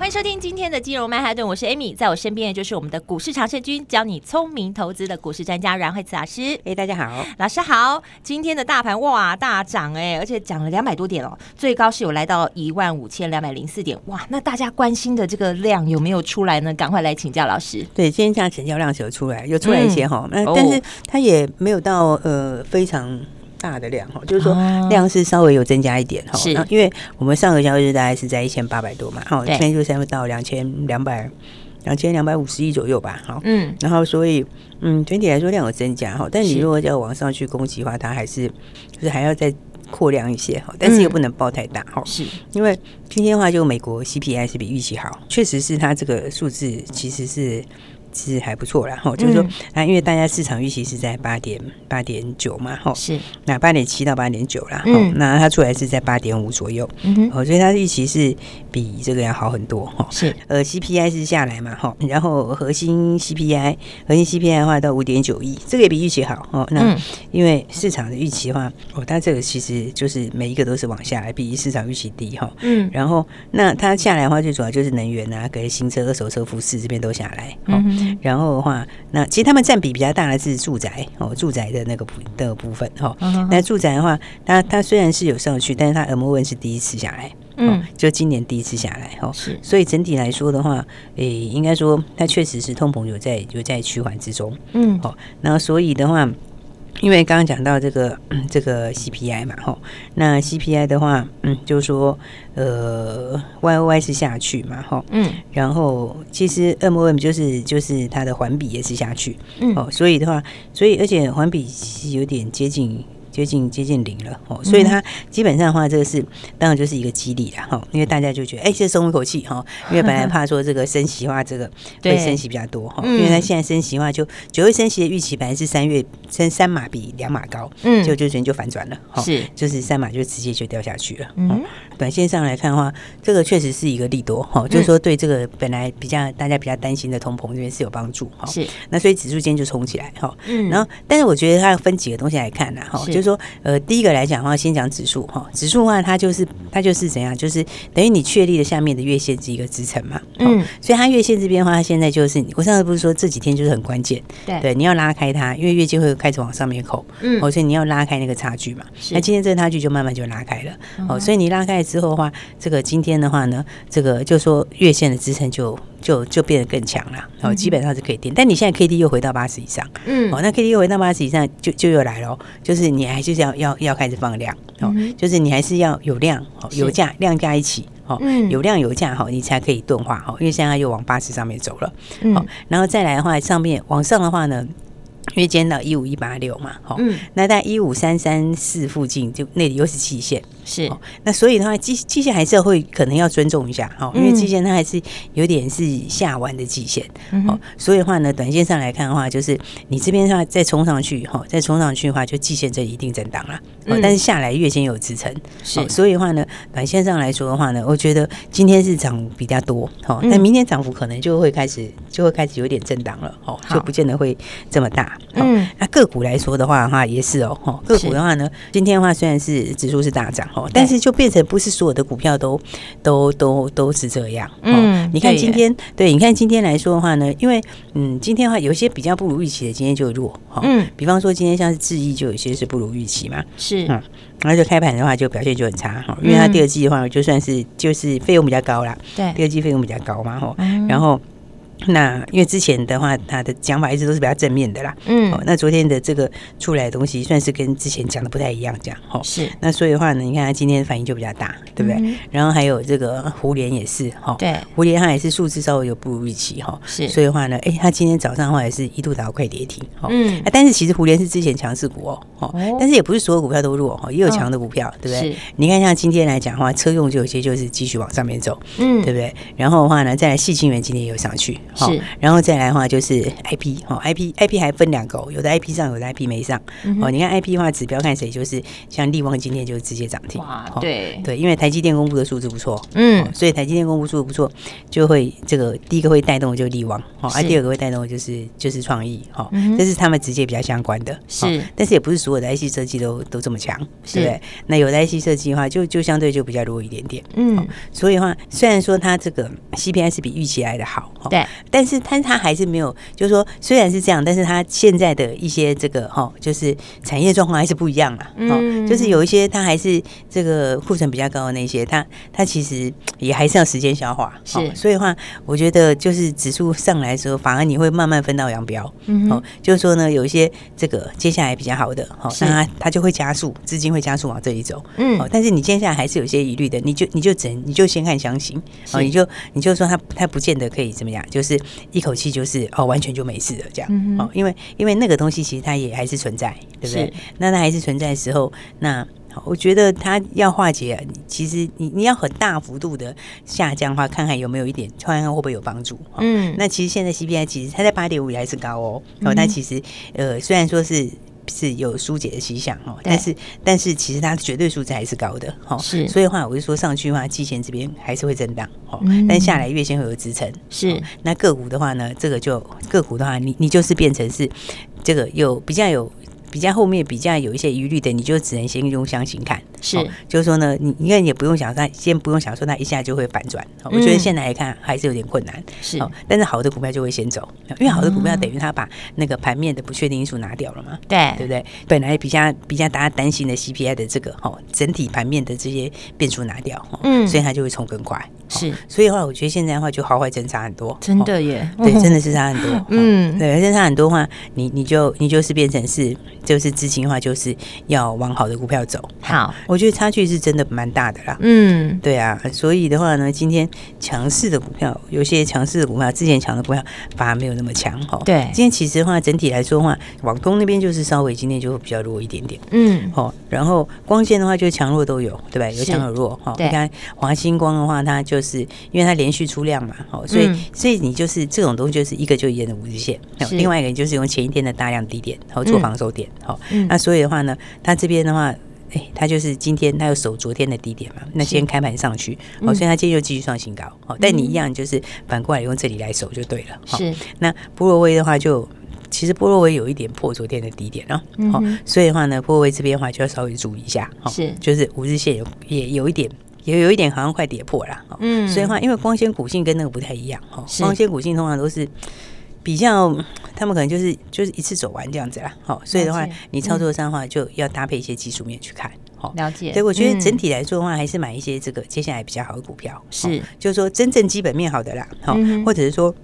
欢迎收听今天的金融曼哈顿，我是 Amy，在我身边的就是我们的股市常胜军，教你聪明投资的股市专家阮慧慈老师。哎，大家好，老师好。今天的大盘哇大涨哎，而且涨了两百多点哦，最高是有来到一万五千两百零四点哇。那大家关心的这个量有没有出来呢？赶快来请教老师。对，今天这样成交量是有出来，有出来一些哈，但是它也没有到呃非常。大的量哈，就是说量是稍微有增加一点哈，是，因为我们上个交易日大概是在一千八百多嘛，哈，今天就差不多到两千两百两千两百五十亿左右吧，哈，嗯，然后所以嗯，整体来说量有增加哈，但你如果要往上去攻击的话，它还是就是还要再扩量一些哈，但是又不能爆太大哈，是。因为今天的话就美国 CPI 是比预期好，确实是它这个数字其实是。其实还不错啦，哈，就是说啊，因为大家市场预期是在八点八点九嘛，哈，是。那八点七到八点九啦，嗯，那它出来是在八点五左右，嗯哼，哦，所以它的预期是比这个要好很多，哈，是，呃，CPI 是下来嘛，哈，然后核心 CPI 核心 CPI 的话到五点九亿，这个也比预期好，哦，那因为市场的预期的话，哦，它这个其实就是每一个都是往下来，比市场预期低，哈，嗯，然后那它下来的话，最主要就是能源啊，跟新车、二手车、服饰这边都下来，嗯。然后的话，那其实他们占比比较大的是住宅哦，住宅的那个部的部分哈。那住宅的话，它它虽然是有上去，但是它 M O N 是第一次下来，嗯，就今年第一次下来哈。是，所以整体来说的话，诶，应该说它确实是通膨有在有在趋缓之中，嗯，好，那所以的话。因为刚刚讲到这个这个 CPI 嘛，吼，那 CPI 的话，嗯，就是说，呃，Y O Y 是下去嘛，吼，嗯，然后其实 M O M 就是就是它的环比也是下去，嗯，哦，所以的话，所以而且环比是有点接近。接近接近零了哦，所以它基本上的话，这个是当然就是一个激励了哈，因为大家就觉得哎，先松一口气哈，因为本来 怕说这个升息的话，这个会升息比较多哈，因为它现在升息的话，就九月升息的预期本来是三月升三码比两码高，嗯，就就昨天就反转了哈，是。就是三码就直接就掉下去了，嗯，短线上来看的话，这个确实是一个利多哈，就是说对这个本来比较大家比较担心的通膨这边是有帮助哈，是。那所以指数今天就冲起来哈，嗯，然后但是我觉得它要分几个东西来看呢哈，就是说。呃，第一个来讲的话，先讲指数哈，指数的话，它就是它就是怎样，就是等于你确立了下面的月线是一个支撑嘛，嗯，所以它月线这边的话，它现在就是我上次不是说这几天就是很关键，对对，你要拉开它，因为月线会开始往上面扣，嗯，所以你要拉开那个差距嘛，那今天这个差距就慢慢就拉开了，哦，所以你拉开之后的话，这个今天的话呢，这个就说月线的支撑就。就就变得更强了，哦，基本上是可以垫，但你现在 K D 又回到八十以上，嗯，哦，那 K D 又回到八十以上，就就又来了，就是你还是要要要开始放量，哦，就是你还是要有量，哦，有价量价一起，哦，有量有价，哈，你才可以钝化，哈，因为现在又往八十上面走了，嗯，然后再来的话，上面往上的话呢。因为今天到一五一八六嘛，好，那在一五三三四附近，就那里又是季线，是，那所以的话，季季线还是会可能要尊重一下，哈，因为季线它还是有点是下弯的季线，哦，所以的话呢，短线上来看的话，就是你这边的话再冲上去，哈，再冲上去的话，就季线这一定震荡了，哦但是下来月线有支撑，是，所以的话呢，短线上来说的话呢，我觉得今天是涨比较多，好，那明天涨幅可能就会开始就会开始有点震荡了，哦，就不见得会这么大。嗯，那个股来说的话，哈也是哦，哈个股的话呢，今天的话虽然是指数是大涨哦，但是就变成不是所有的股票都都都都是这样。嗯，你看今天，对，你看今天来说的话呢，因为嗯，今天的话有些比较不如预期的，今天就弱哈。嗯，比方说今天像是智易，就有些是不如预期嘛。是，嗯，然后就开盘的话就表现就很差哈，因为它第二季的话就算是就是费用比较高啦，对，第二季费用比较高嘛，哈，然后。那因为之前的话，他的讲法一直都是比较正面的啦。嗯，哦，那昨天的这个出来的东西，算是跟之前讲的不太一样，这样哈。是。那所以的话呢，你看他今天反应就比较大，对不对？嗯、然后还有这个胡莲也是哈。对。胡莲它也是数字稍微有不如预期哈。是。所以的话呢，哎，他今天早上的话也是一度达到快跌停。哈嗯。但是其实胡莲是之前强势股哦。哦。但是也不是所有股票都弱哈，也有强的股票，对不对？是。你看像今天来讲的话，车用就有些就是继续往上面走，嗯，对不对？然后的话呢，再来矽晶圆今天也有上去。是，然后再来的话就是 IP 哈，IP IP 还分两个，有的 IP 上，有的 IP 没上。哦，你看 IP 的话，指标看谁，就是像力旺今天就直接涨停。哇，对对，因为台积电公布的数字不错，嗯，所以台积电公布数字不错，就会这个第一个会带动的就是力旺，哦，而第二个会带动的就是就是创意，哈，这是他们直接比较相关的。是，但是也不是所有的 IC 设计都都这么强，对不对？那有的 IC 设计的话，就就相对就比较弱一点点。嗯，所以的话，虽然说它这个 CPI 是比预期来的好，对，但是它它还是没有，就是说虽然是这样，但是他现在的一些这个哈，就是产业状况还是不一样啊。嗯，就是有一些它还是这个库存比较高的那些，它它其实也还是要时间消化。是，所以的话，我觉得就是指数上来的时候，反而你会慢慢分道扬镳。嗯，哦，就是说呢，有一些这个接下来比较好的，好，那它它就会加速，资金会加速往这里走。嗯，哦，但是你接下来还是有些疑虑的，你就你就只能你就先看详情，哦，你就你就说它它不见得可以怎么样，就是一口气就是哦完全就没事了这样。哦，因为因为那个东西其实它也还是存在，对不对？那它还是存在的时候，那。我觉得它要化解，其实你你要很大幅度的下降的话，看看有没有一点，看看会不会有帮助。嗯，那其实现在 CPI 其实它在八点五也还是高哦。哦，它其实呃虽然说是是有疏解的迹象哦，但是但是其实它绝对数字还是高的。哦，是。所以的话，我就说上去的话，季线这边还是会震荡。哦，但下来月线会有支撑。是。那个股的话呢，这个就个股的话，你你就是变成是这个有比较有。比较后面比较有一些疑虑的，你就只能先用箱型看，是，哦、就是说呢，你应该也不用想它，先不用想说它一下就会反转。嗯、我觉得现在来看还是有点困难，是、哦。但是好的股票就会先走，因为好的股票等于它把那个盘面的不确定因素拿掉了嘛，对、嗯，对不对？本来比较比较大家担心的 CPI 的这个哈、哦，整体盘面的这些变数拿掉，哦、嗯，所以它就会冲更快。是，所以的话，我觉得现在的话就好坏真差很多，真的耶，对，真的是差很多，嗯，对，真差很多的话，你你就你就是变成是，就是资金的话就是要往好的股票走，好，我觉得差距是真的蛮大的啦，嗯，对啊，所以的话呢，今天强势的股票，有些强势的股票，之前强的股票反而没有那么强哈，对，今天其实的话整体来说的话，网通那边就是稍微今天就会比较弱一点点，嗯，好，然后光线的话就强弱都有，对吧？有强有弱，哈，你看华星光的话，它就。就是因为它连续出量嘛，哦，所以所以你就是这种东西，就是一个就沿着五日线，另外一个就是用前一天的大量低点，然后做防守点，好，那所以的话呢，它这边的话，哎，它就是今天它要守昨天的低点嘛，那今天开盘上去，哦，所以它今天又继续创新高，哦，但你一样就是反过来用这里来守就对了，是。那波若威的话，就其实波若威有一点破昨天的低点啊，好，所以的话呢，波若威这边的话就要稍微注意一下，是，就是五日线有也有一点。也有一点好像快跌破了，嗯，所以话因为光纤股性跟那个不太一样哈，光纤股性通常都是比较，他们可能就是就是一次走完这样子啦，好，所以的话你操作上的话就要搭配一些技术面去看，好，了解。所以我觉得整体来说的话，还是买一些这个接下来比较好的股票，是，就是说真正基本面好的啦，好，或者是说。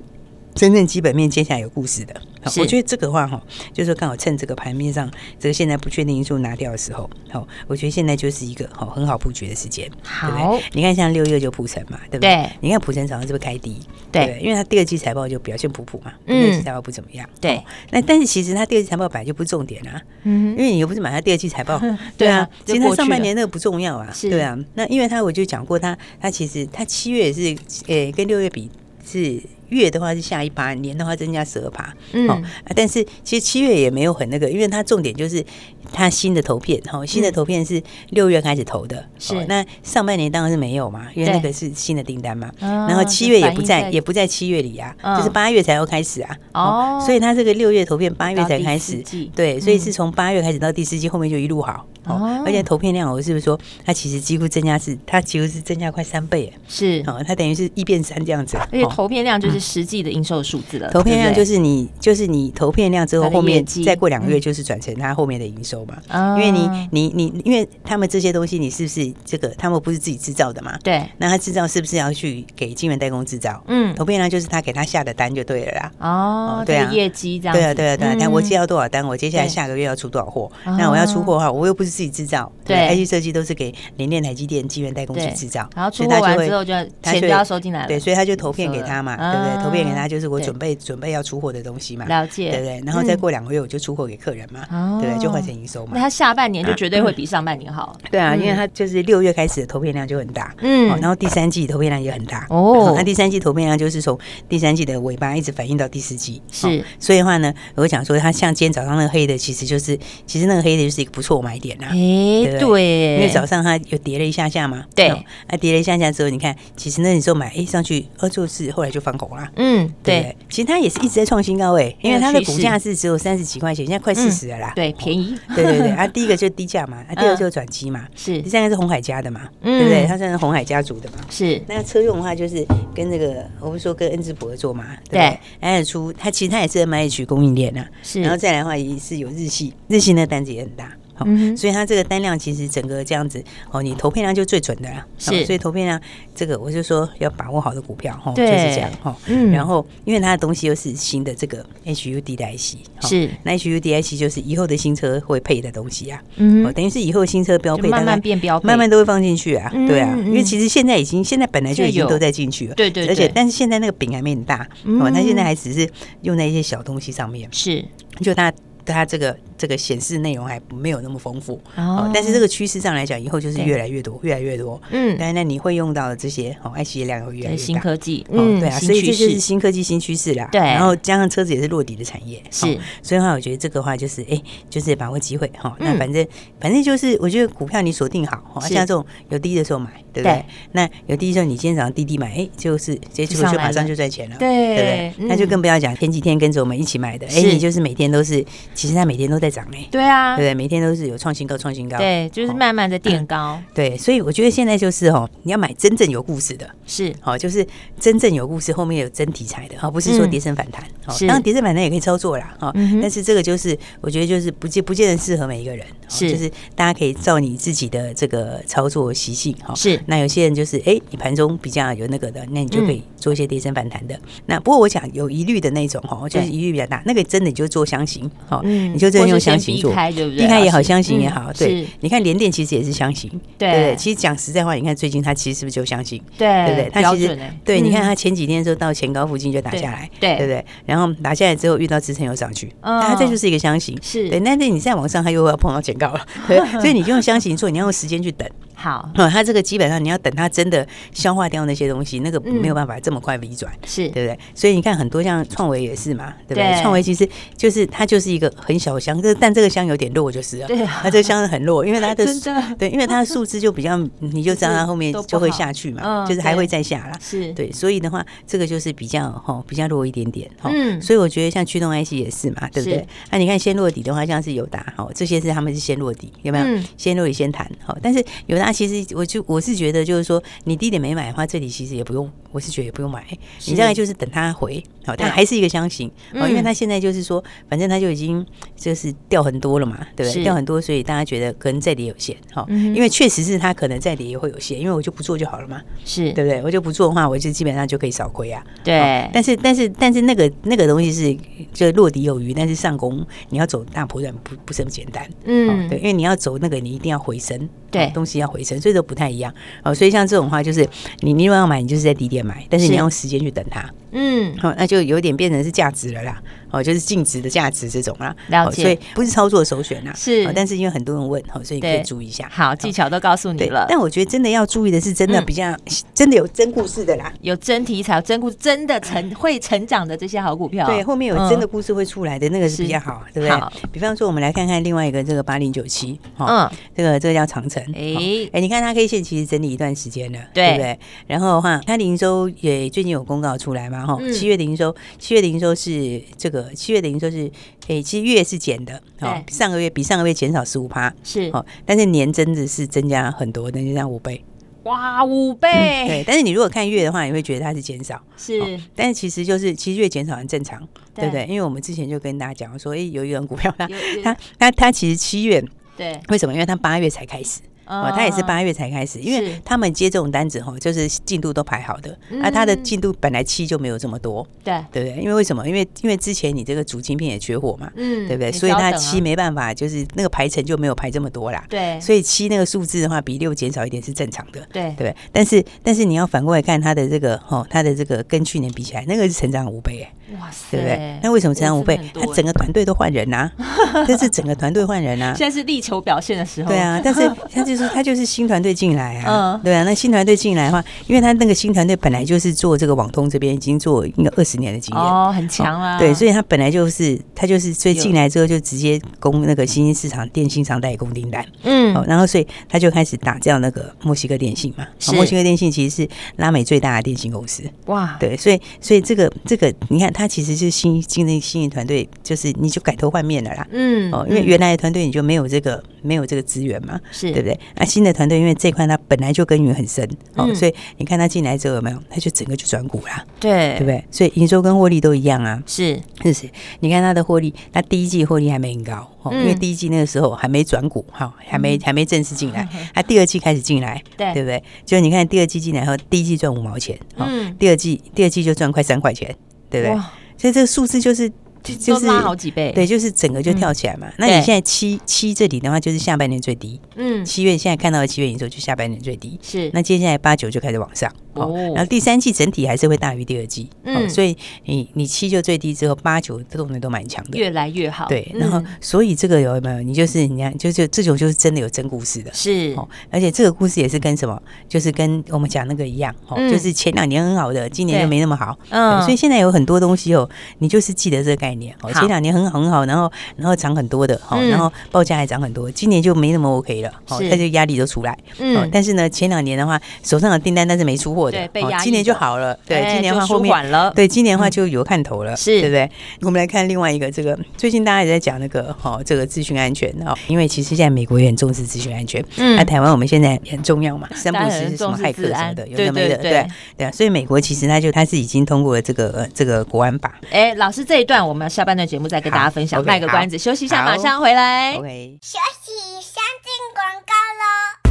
真正基本面接下来有故事的，我觉得这个话哈，就是说刚好趁这个盘面上这个现在不确定因素拿掉的时候，好，我觉得现在就是一个好很好布局的时间。好，你看像六月就普成嘛，对不对？你看普成早上是不是开低？对，因为它第二季财报就表现普普嘛，第二季财报不怎么样。对，那但是其实它第二季财报本来就不是重点啊，嗯，因为你又不是买它第二季财报，对啊，其实它上半年那个不重要啊，对啊，那因为它我就讲过它，它其实它七月也是诶跟六月比是。月的话是下一趴，年的话增加十二趴。嗯，哦，但是其实七月也没有很那个，因为它重点就是它新的投片，哈，新的投片是六月开始投的，是那上半年当然是没有嘛，因为那个是新的订单嘛。然后七月也不在，也不在七月里啊，就是八月才要开始啊。哦，所以它这个六月投片，八月才开始，对，所以是从八月开始到第四季后面就一路好。哦，而且投片量，我是不是说它其实几乎增加是，它几乎是增加快三倍，是哦，它等于是一变三这样子。而且投片量就是实际的营收数字了。投片量就是你就是你投片量之后，后面再过两个月就是转成它后面的营收嘛。因为你你你，因为他们这些东西，你是不是这个他们不是自己制造的嘛？对。那他制造是不是要去给晶圆代工制造？嗯。投片量就是他给他下的单就对了啦。哦，对啊，业绩这样。对啊，对啊，对啊。但我接到多少单，我接下来下个月要出多少货？那我要出货的话，我又不是。自己制造，对，IC 设计都是给联电、台积电、晶圆代工去制造，然后出货完之后就钱就要收进来了，对，所以他就投片给他嘛，对对？投片给他就是我准备准备要出货的东西嘛，了解，对不对？然后再过两个月我就出货给客人嘛，对不对？就换成营收嘛。那他下半年就绝对会比上半年好。对啊，因为他就是六月开始的投片量就很大，嗯，然后第三季投片量也很大哦。那第三季投片量就是从第三季的尾巴一直反映到第四季，是。所以的话呢，我讲说他像今天早上那个黑的，其实就是其实那个黑的就是一个不错买点呐。哎，对，因为早上它有跌了一下下嘛，对，啊跌了一下下之后，你看其实那你时候买哎上去，呃就是后来就翻红了，嗯，对。其实它也是一直在创新高哎，因为它的股价是只有三十几块钱，现在快四十了啦，对，便宜。对对对，啊 第一个就是低价嘛，啊第二个就是转机嘛，是。第三个是红海家的嘛，对不对？它算是红海家族的嘛，是。那个车用的话就是跟那个我们说跟恩智浦合作嘛，对。然后出它其实它也是 MH 供应链啊，是。然后再来的话也是有日系，日系那单子也很大。嗯，所以它这个单量其实整个这样子哦，你投片量就最准的啦。是，所以投片量这个我就说要把握好的股票哈，就是这样哈。嗯，然后因为它的东西又是新的这个 HUD 的 IC，是，那 HUD IC 就是以后的新车会配的东西啊。嗯，等于是以后新车标配，慢慢变标配，慢慢都会放进去啊。对啊，因为其实现在已经现在本来就已经都在进去了。对对，而且但是现在那个饼还没很大，哦，它现在还只是用在一些小东西上面。是，就它它这个。这个显示内容还没有那么丰富哦，但是这个趋势上来讲，以后就是越来越多，越来越多。嗯，但是那你会用到的这些哦，IC 的量会越来越大。新科技，嗯，对啊，所以这就是新科技新趋势啦。对，然后加上车子也是落底的产业，是。所以的话，我觉得这个话就是，哎，就是把握机会哈。那反正反正就是，我觉得股票你锁定好，像这种有低的时候买，对不对？那有低的时候，你今天早上滴滴买，哎，就是这就就马上就赚钱了，对不对？那就更不要讲前几天跟着我们一起买的，哎，你就是每天都是，其实它每天都在涨哎。对啊。对，每天都是有创新高，创新高。对，就是慢慢的垫高。对，所以我觉得现在就是哦，你要买真正有故事的，是好，就是真正有故事，后面有真题材的，哈，不是说跌升反弹。好，当然跌升反弹也可以操作啦，哈。但是这个就是我觉得就是不见不见得适合每一个人，是，就是大家可以照你自己的这个操作习性，哈。是。那有些人就是哎，你盘中比较有那个的，那你就可以做一些跌升反弹的。那不过我想有疑虑的那种哈，就是疑虑比较大，那个真的你就做箱型，好，你就真的用箱型做。避开也好，箱型也好，对，你看联电其实也是箱型，对对。其实讲实在话，你看最近它其实是不是就箱型？对对不对？它其实对，你看它前几天的时候到前高附近就打下来，对对不对？然后打下来之后遇到支撑又上去，它这就是一个箱型，是对。但是你再往上，它又要碰到前高了，对。所以你就用箱型做，你要用时间去等。好，它这个基本上你要等它真的消化掉那些东西，那个没有办法这么快移转，是。对不对？所以你看很多像创维也是嘛，对不对？创维其实就是它就是一个很小箱，但这个箱有点弱就是了，对，它这个箱很弱，因为它的 对，因为它的数字就比较，你就知道它后面就会下去嘛，就是还会再下啦，是。对，所以的话这个就是比较哈比较弱一点点哈，所以我觉得像驱动 IC 也是嘛，对不对？那你看先落底的话，像是友达哈，这些是他们是先落底，有没有？先落底先谈好，但是友达。那其实我就我是觉得，就是说你低点没买的话，这里其实也不用，我是觉得也不用买。你大概就是等它回，好，但还是一个箱型哦，因为它现在就是说，反正它就已经就是掉很多了嘛，对不对？掉很多，所以大家觉得可能再跌有限，好，因为确实是它可能再跌也会有限，因为我就不做就好了嘛，是对不对？我就不做的话，我就基本上就可以少亏啊。对，但是但是但是那个那个东西是就落底有余，但是上攻你要走大波段不不是那么简单，嗯，对，因为你要走那个你一定要回升，对，东西要回程，所以都不太一样哦。所以像这种话，就是你你如果要买，你就是在低点买，但是你要用时间去等它，嗯，好，那就有点变成是价值了啦。哦，就是净值的价值这种啦，了解，所以不是操作首选呐，是，但是因为很多人问，哦，所以可以注意一下。好，技巧都告诉你了，但我觉得真的要注意的是，真的比较真的有真故事的啦，有真题材、真故事，真的成会成长的这些好股票，对，后面有真的故事会出来的那个是比较好，对不对？比方说，我们来看看另外一个这个八零九七，嗯，这个这个叫长城，哎哎，你看它 K 线其实整理一段时间了，对不对？然后的话，它营收也最近有公告出来嘛，哈，七月的营收，七月的营收是这个七月等于说是。是，诶，其实月是减的，哦，上个月比上个月减少十五趴，是，哦，但是年增值是增加很多，那就像五倍，哇，五倍，对，但是你如果看月的话，你会觉得它是减少，是，但是其实就是其实月减少很正常，对不对？因为我们之前就跟大家讲说，诶，有一个股票它它它它其实七月，对，为什么？因为它八月才开始。哦，他也是八月才开始，因为他们接这种单子哈，就是进度都排好的，那他的进度本来七就没有这么多，对对不对？因为为什么？因为因为之前你这个主晶片也缺货嘛，嗯，对不对？所以他七没办法，就是那个排程就没有排这么多啦，对，所以七那个数字的话比六减少一点是正常的，对对。但是但是你要反过来看他的这个哈，他的这个跟去年比起来，那个是成长五倍哎。哇塞，对不对？那为什么成长？五倍？他整个团队都换人呐，这是整个团队换人呐。现在是力求表现的时候。对啊，但是 他就是他就是新团队进来啊，对啊。那新团队进来的话，因为他那个新团队本来就是做这个网通这边已经做应该二十年的经验哦，很强啊。对，所以他本来就是他就是所以进来之后就直接供那个新兴市场电信商代工订单。嗯，然后所以他就开始打掉那个墨西哥电信嘛。墨西哥电信其实是拉美最大的电信公司。哇，对，所以所以这个这个你看。他其实是新进的新的团队，就是你就改头换面了啦。嗯，哦，因为原来的团队你就没有这个没有这个资源嘛，是对不对？那新的团队因为这块他本来就耕耘很深，哦，所以你看他进来之后有没有？他就整个就转股啦，对，对不对？所以营收跟获利都一样啊，是是是。你看他的获利，他第一季获利还没很高，哦，因为第一季那个时候还没转股，哈，还没还没正式进来，他第二季开始进来，对，对不对？就你看第二季进来后，第一季赚五毛钱，嗯，第二季第二季就赚快三块钱。对不对？所以这个数字就是。就是拉好几倍，对，就是整个就跳起来嘛。那你现在七七这里的话，就是下半年最低。嗯，七月现在看到的七月营收就下半年最低。是，那接下来八九就开始往上。哦，然后第三季整体还是会大于第二季。嗯，所以你你七就最低之后，八九这种人都蛮强的，越来越好。对，然后所以这个有没有？你就是你看，就是这种就是真的有真故事的。是，哦，而且这个故事也是跟什么？就是跟我们讲那个一样。哦，就是前两年很好的，今年就没那么好。嗯，所以现在有很多东西哦，你就是记得这个概念。哦，前两年很好很好，然后然后涨很多的，好，然后报价还涨很多，今年就没那么 OK 了，哦，它就压力都出来，嗯，但是呢，前两年的话，手上的订单但是没出货的，对，被压，今年就好了，对，今年的话后面了，对，今年的话就有看头了，是，对不对？我们来看另外一个，这个最近大家也在讲那个，哈，这个资讯安全哦，因为其实现在美国也很重视资讯安全，嗯，那台湾我们现在也很重要嘛，三不五时什么骇客什么的，有的没的，对对啊，所以美国其实他就他是已经通过了这个这个国安法，哎，老师这一段我们下半段节目再跟大家分享，卖个关子，休息一下，马上回来。OK，休息，先进广告喽。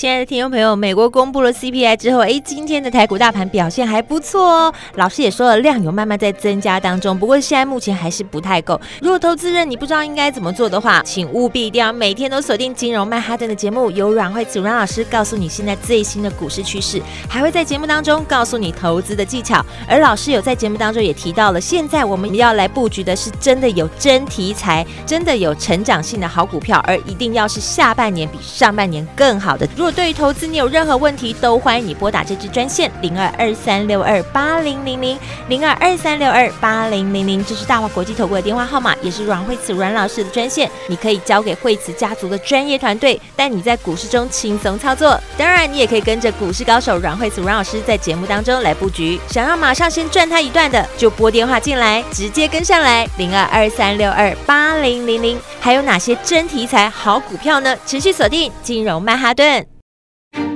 亲爱的听众朋友，美国公布了 CPI 之后，哎，今天的台股大盘表现还不错哦。老师也说了，量有慢慢在增加当中，不过现在目前还是不太够。如果投资人你不知道应该怎么做的话，请务必一定要每天都锁定金融曼哈顿的节目，由阮慧子阮老师告诉你现在最新的股市趋势，还会在节目当中告诉你投资的技巧。而老师有在节目当中也提到了，现在我们要来布局的是真的有真题材、真的有成长性的好股票，而一定要是下半年比上半年更好的。如对于投资你有任何问题，都欢迎你拨打这支专线零二二三六二八零零零零二二三六二八零零零，这是大华国际投顾的电话号码，也是阮慧慈阮老师的专线。你可以交给慧慈家族的专业团队，带你在股市中轻松操作。当然，你也可以跟着股市高手阮慧慈阮老师在节目当中来布局。想要马上先赚他一段的，就拨电话进来，直接跟上来零二二三六二八零零零。还有哪些真题材好股票呢？持续锁定金融曼哈顿。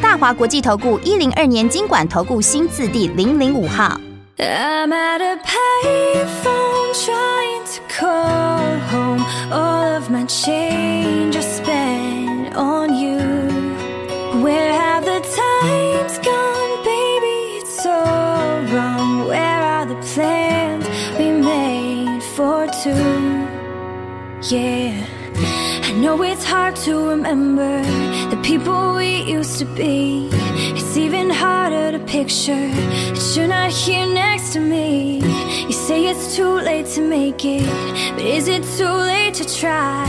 大华国际投顾一零二年金管投顾新字第零零五号。I'm at a payphone trying to call home. All of my change I spent on you. Where have the times gone, baby? It's so wrong. Where are the plans we made for two? Yeah. I know it's hard to remember the people we used to be. It's even harder to picture that you're not here next to me. You say it's too late to make it, but is it too late to try?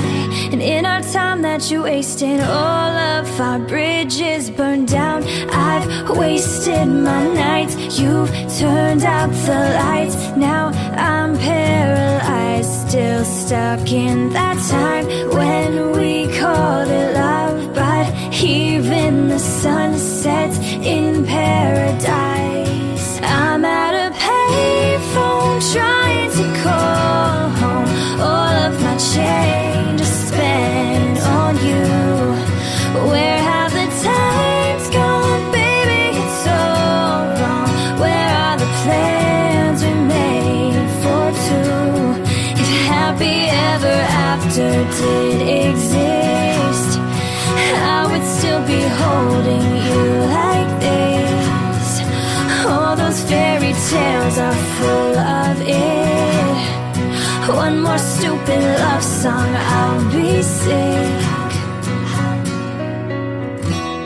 And in our time that you wasted, all of our bridges burned down. I've wasted my nights, you've turned out the lights. Now I'm paralyzed, still stuck in that time when we called it love. Even the sun sets in paradise. I'm at a payphone trying stupid love song, I'll be sick.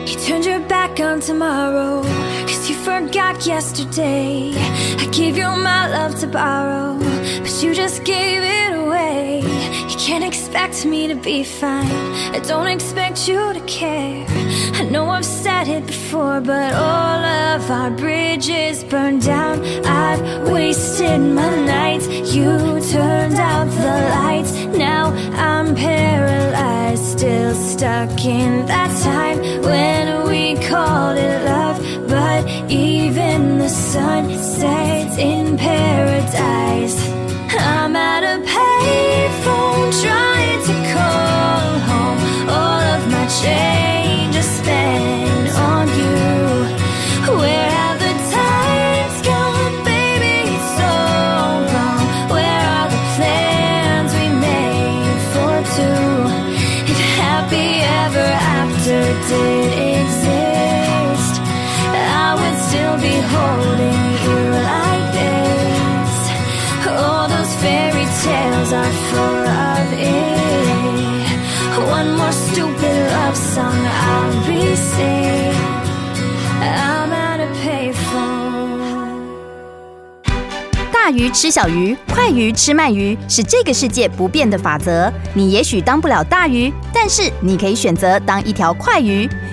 You turned your back on tomorrow, cause you forgot yesterday. I gave you my love to borrow, but you just gave it away. You can't expect me to be fine, I don't expect you to care. I know I've said it before, but all of our bridges burned down. I've wasted my nights, you turned out the lights. Now I'm paralyzed, still stuck in that time when we called it love. But even the sun sets in paradise. I'm at a payphone trying to call home. All of my change One more stupid love song, I'll be sick. I'm at a payphone. 大鱼吃小鱼，快鱼吃慢鱼，是这个世界不变的法则。你也许当不了大鱼，但是你可以选择当一条快鱼。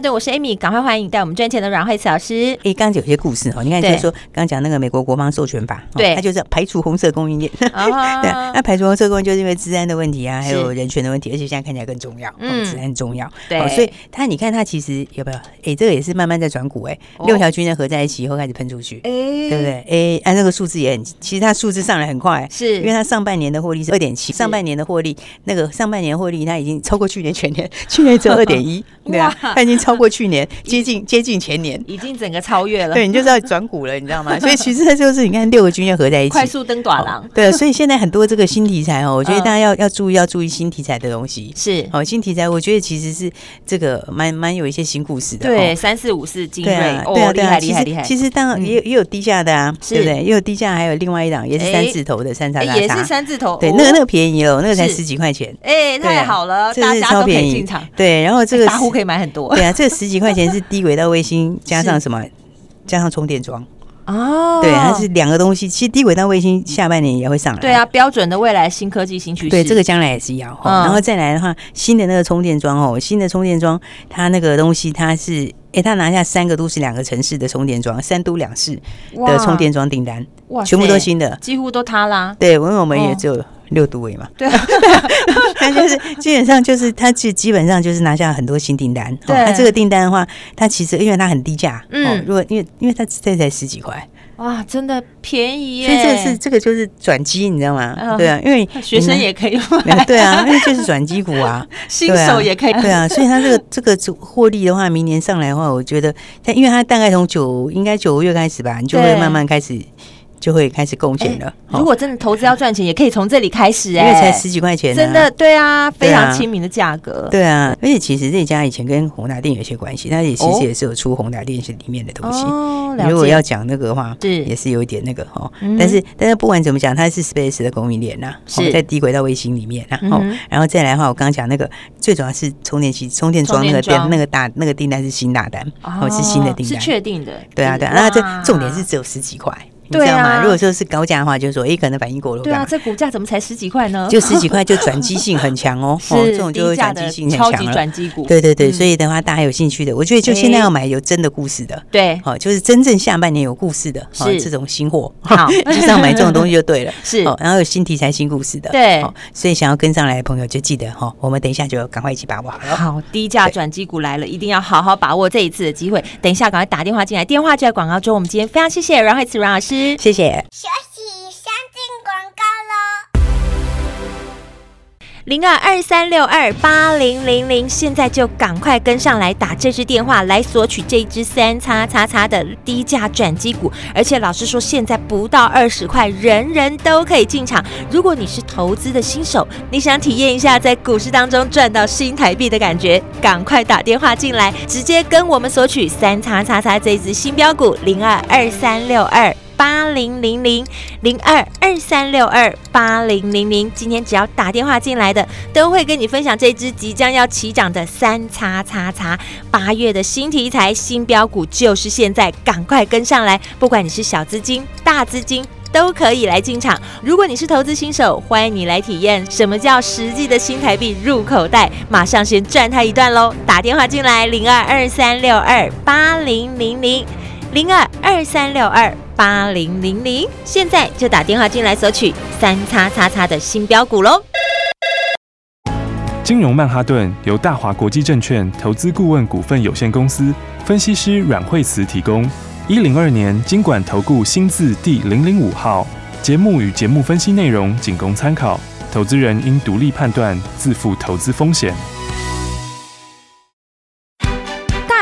金融曼哈顿，我是 Amy，赶快欢迎带我们赚钱的阮慧慈老师。哎，刚刚有些故事哦，你看就是说，刚刚讲那个美国国防授权法，对，它就是排除红色供应链，对，那排除红色供应链就是因为治安的问题啊，还有人权的问题，而且现在看起来更重要，嗯，治安重要，对，所以它你看它其实有没有？哎，这个也是慢慢在转股，哎，六条军线合在一起以后开始喷出去，哎，对不对？哎，按那个数字也很，其实它数字上来很快，是因为它上半年的获利是二点七，上半年的获利那个上半年获利它已经超过去年全年，去年只有二点一，对啊，它已经。超过去年，接近接近前年，已经整个超越了。对，你就知道转股了，你知道吗？所以其实它就是你看六个军要合在一起，快速登短廊。对，所以现在很多这个新题材哦，我觉得大家要要注意，要注意新题材的东西。是哦，新题材，我觉得其实是这个蛮蛮有一些新故事的。对，三四五四金锐，对啊，厉害厉害厉害。其实当然也也有低价的啊，对不对？也有低价，还有另外一档也是三字头的三叉叉，也是三字头。对，那个那个便宜了，那个才十几块钱。哎，太好了，这是超便宜。对，然后这个大户可以买很多。对啊，这十几块钱是低轨道卫星 加上什么？加上充电桩。哦，对，它是两个东西。其实低轨道卫星下半年也会上来。对啊，标准的未来新科技新趋势。对，这个将来也是要。嗯、然后再来的话，新的那个充电桩哦，新的充电桩，它那个东西它是，哎，它拿下三个都市两个城市的充电桩，三都两市的充电桩订单，哇，全部都新的，几乎都它啦。对，因为我们也只有六度位嘛。对、啊，它就是基本上就是他基基本上就是拿下很多新订单。对，它这个订单的话，他其实因为他很低价，嗯，如果因为因为它这才十几块。哇，真的便宜耶！所以这是这个就是转机，你知道吗？呃、对啊，因为学生也可以买。对啊，因为就是转机股啊，新手也可以。对啊，所以他这个 这个获利的话，明年上来的话，我觉得它，因为他大概从九应该九个月开始吧，你就会慢慢开始。就会开始贡献了。如果真的投资要赚钱，也可以从这里开始哎，因为才十几块钱，真的对啊，非常亲民的价格。对啊，而且其实这家以前跟宏达电有些关系，它也其实也是有出宏达电是里面的东西。如果要讲那个的话，是也是有一点那个哈。但是但是不管怎么讲，它是 Space 的供应链呐，是在低轨道卫星里面然后然后再来的话，我刚刚讲那个最主要是充电器、充电桩那个电那个大那个订单是新大单，哦，是新的订单，是确定的。对啊对啊，那这重点是只有十几块。你知道吗？如果说是高价的话，就是说，哎，可能反应过了。对啊，这股价怎么才十几块呢？就十几块，就转机性很强哦。是，这种就转机性很强了。超级转机股。对对对，所以的话，大家有兴趣的，我觉得就现在要买有真的故事的。对，好，就是真正下半年有故事的，是这种新货。好，就是要买这种东西就对了。是，然后有新题材、新故事的。对，所以想要跟上来的朋友就记得哈，我们等一下就赶快一起把握好了。好，低价转机股来了，一定要好好把握这一次的机会。等一下赶快打电话进来，电话就在广告中。我们今天非常谢谢阮慧慈阮老师，谢谢。休息，先进广告喽。零二二三六二八零零零，现在就赶快跟上来打这支电话来索取这支三叉叉叉的低价转机股，而且老师说现在不到二十块，人人都可以进场。如果你是投资的新手，你想体验一下在股市当中赚到新台币的感觉，赶快打电话进来，直接跟我们索取三叉叉叉这支新标股零二二三六二。八零零零零二二三六二八零零零，今天只要打电话进来的，都会跟你分享这支即将要起涨的三叉叉叉八月的新题材新标股，就是现在，赶快跟上来！不管你是小资金、大资金，都可以来进场。如果你是投资新手，欢迎你来体验什么叫实际的新台币入口袋，马上先赚它一段喽！打电话进来零二二三六二八零零零零二二三六二。八零零零，现在就打电话进来索取三叉叉叉的新标股喽！金融曼哈顿由大华国际证券投资顾问股份有限公司分析师阮慧慈提供。一零二年金管投顾新字第零零五号。节目与节目分析内容仅供参考，投资人应独立判断，自负投资风险。